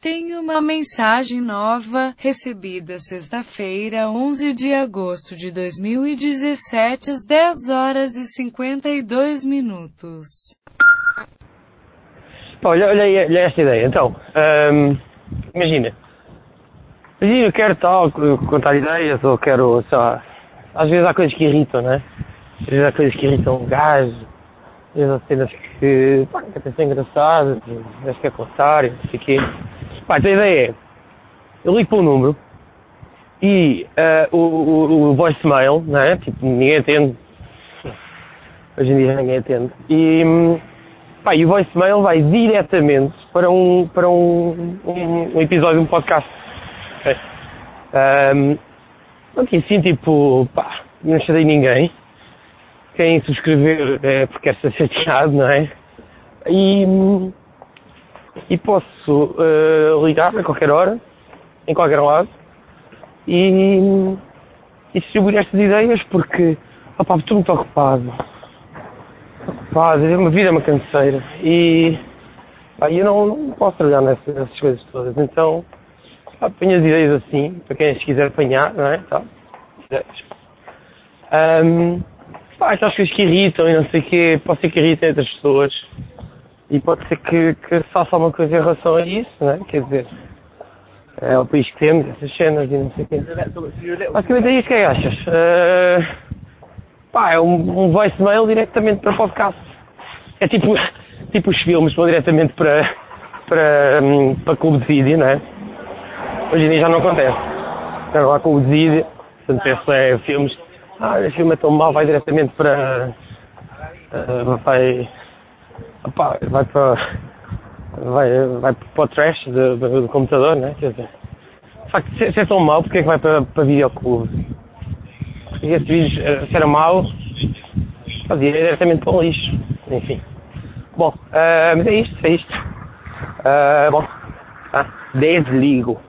Tenho uma mensagem nova, recebida sexta-feira, 11 de agosto de 2017, às 10 horas e 52 minutos. Olha, olha, olha esta ideia. Então, hum, imagina. Imagina, eu quero tal, contar ideias, ou quero, sei lá, às vezes há coisas que irritam, né? Às vezes há coisas que irritam o gajo, às vezes há cenas que, pá, que até são engraçadas, acho que é contar, não sei o quê. Pá, a ideia é, eu ligo para um número e uh, o, o, o voicemail, não é? Tipo, ninguém atende. Hoje em dia ninguém atende. E, pá, e o voicemail vai diretamente para um, para um, um, um episódio de um podcast. Okay? Um, pronto, e assim, tipo, pá, não chatei ninguém. Quem subscrever é porque quer ser chateado, não é? E, e posso uh, ligar a qualquer hora, em qualquer lado, e, e distribuir estas ideias porque, opá, estou muito ocupado. Ocupado, a vida é uma canseira e pá, eu não, não posso trabalhar nessas, nessas coisas todas. Então, pá, ponho as ideias assim, para quem as quiser apanhar, não é? Tá? Um, pá, aquelas coisas que irritam e não sei o quê, pode ser que irritem outras pessoas. E pode ser que, que faça alguma coisa em relação a isso, né? Quer dizer, é o país que temos, essas cenas e não sei o quê. Basicamente é isso que é achas. Uh, pá, é um, um voicemail diretamente para podcast. É tipo, tipo os filmes, vão diretamente para, para, um, para clube de vídeo, não é? Hoje em dia já não acontece. Está lá clube de vídeo, portanto, peço é filmes. Ah, esse filme é tão mau, vai diretamente para. Uh, vai Opa, vai para vai, vai para o trash do, do, do computador, né? Quer dizer, de facto, se, se é tão mau, porque é que vai para, para videoclube? Se esse vídeo eh, se era mau, fazia diretamente para o lixo. Enfim. Bom, uh, mas é isto, é isto. Uh, bom, tá? desligo.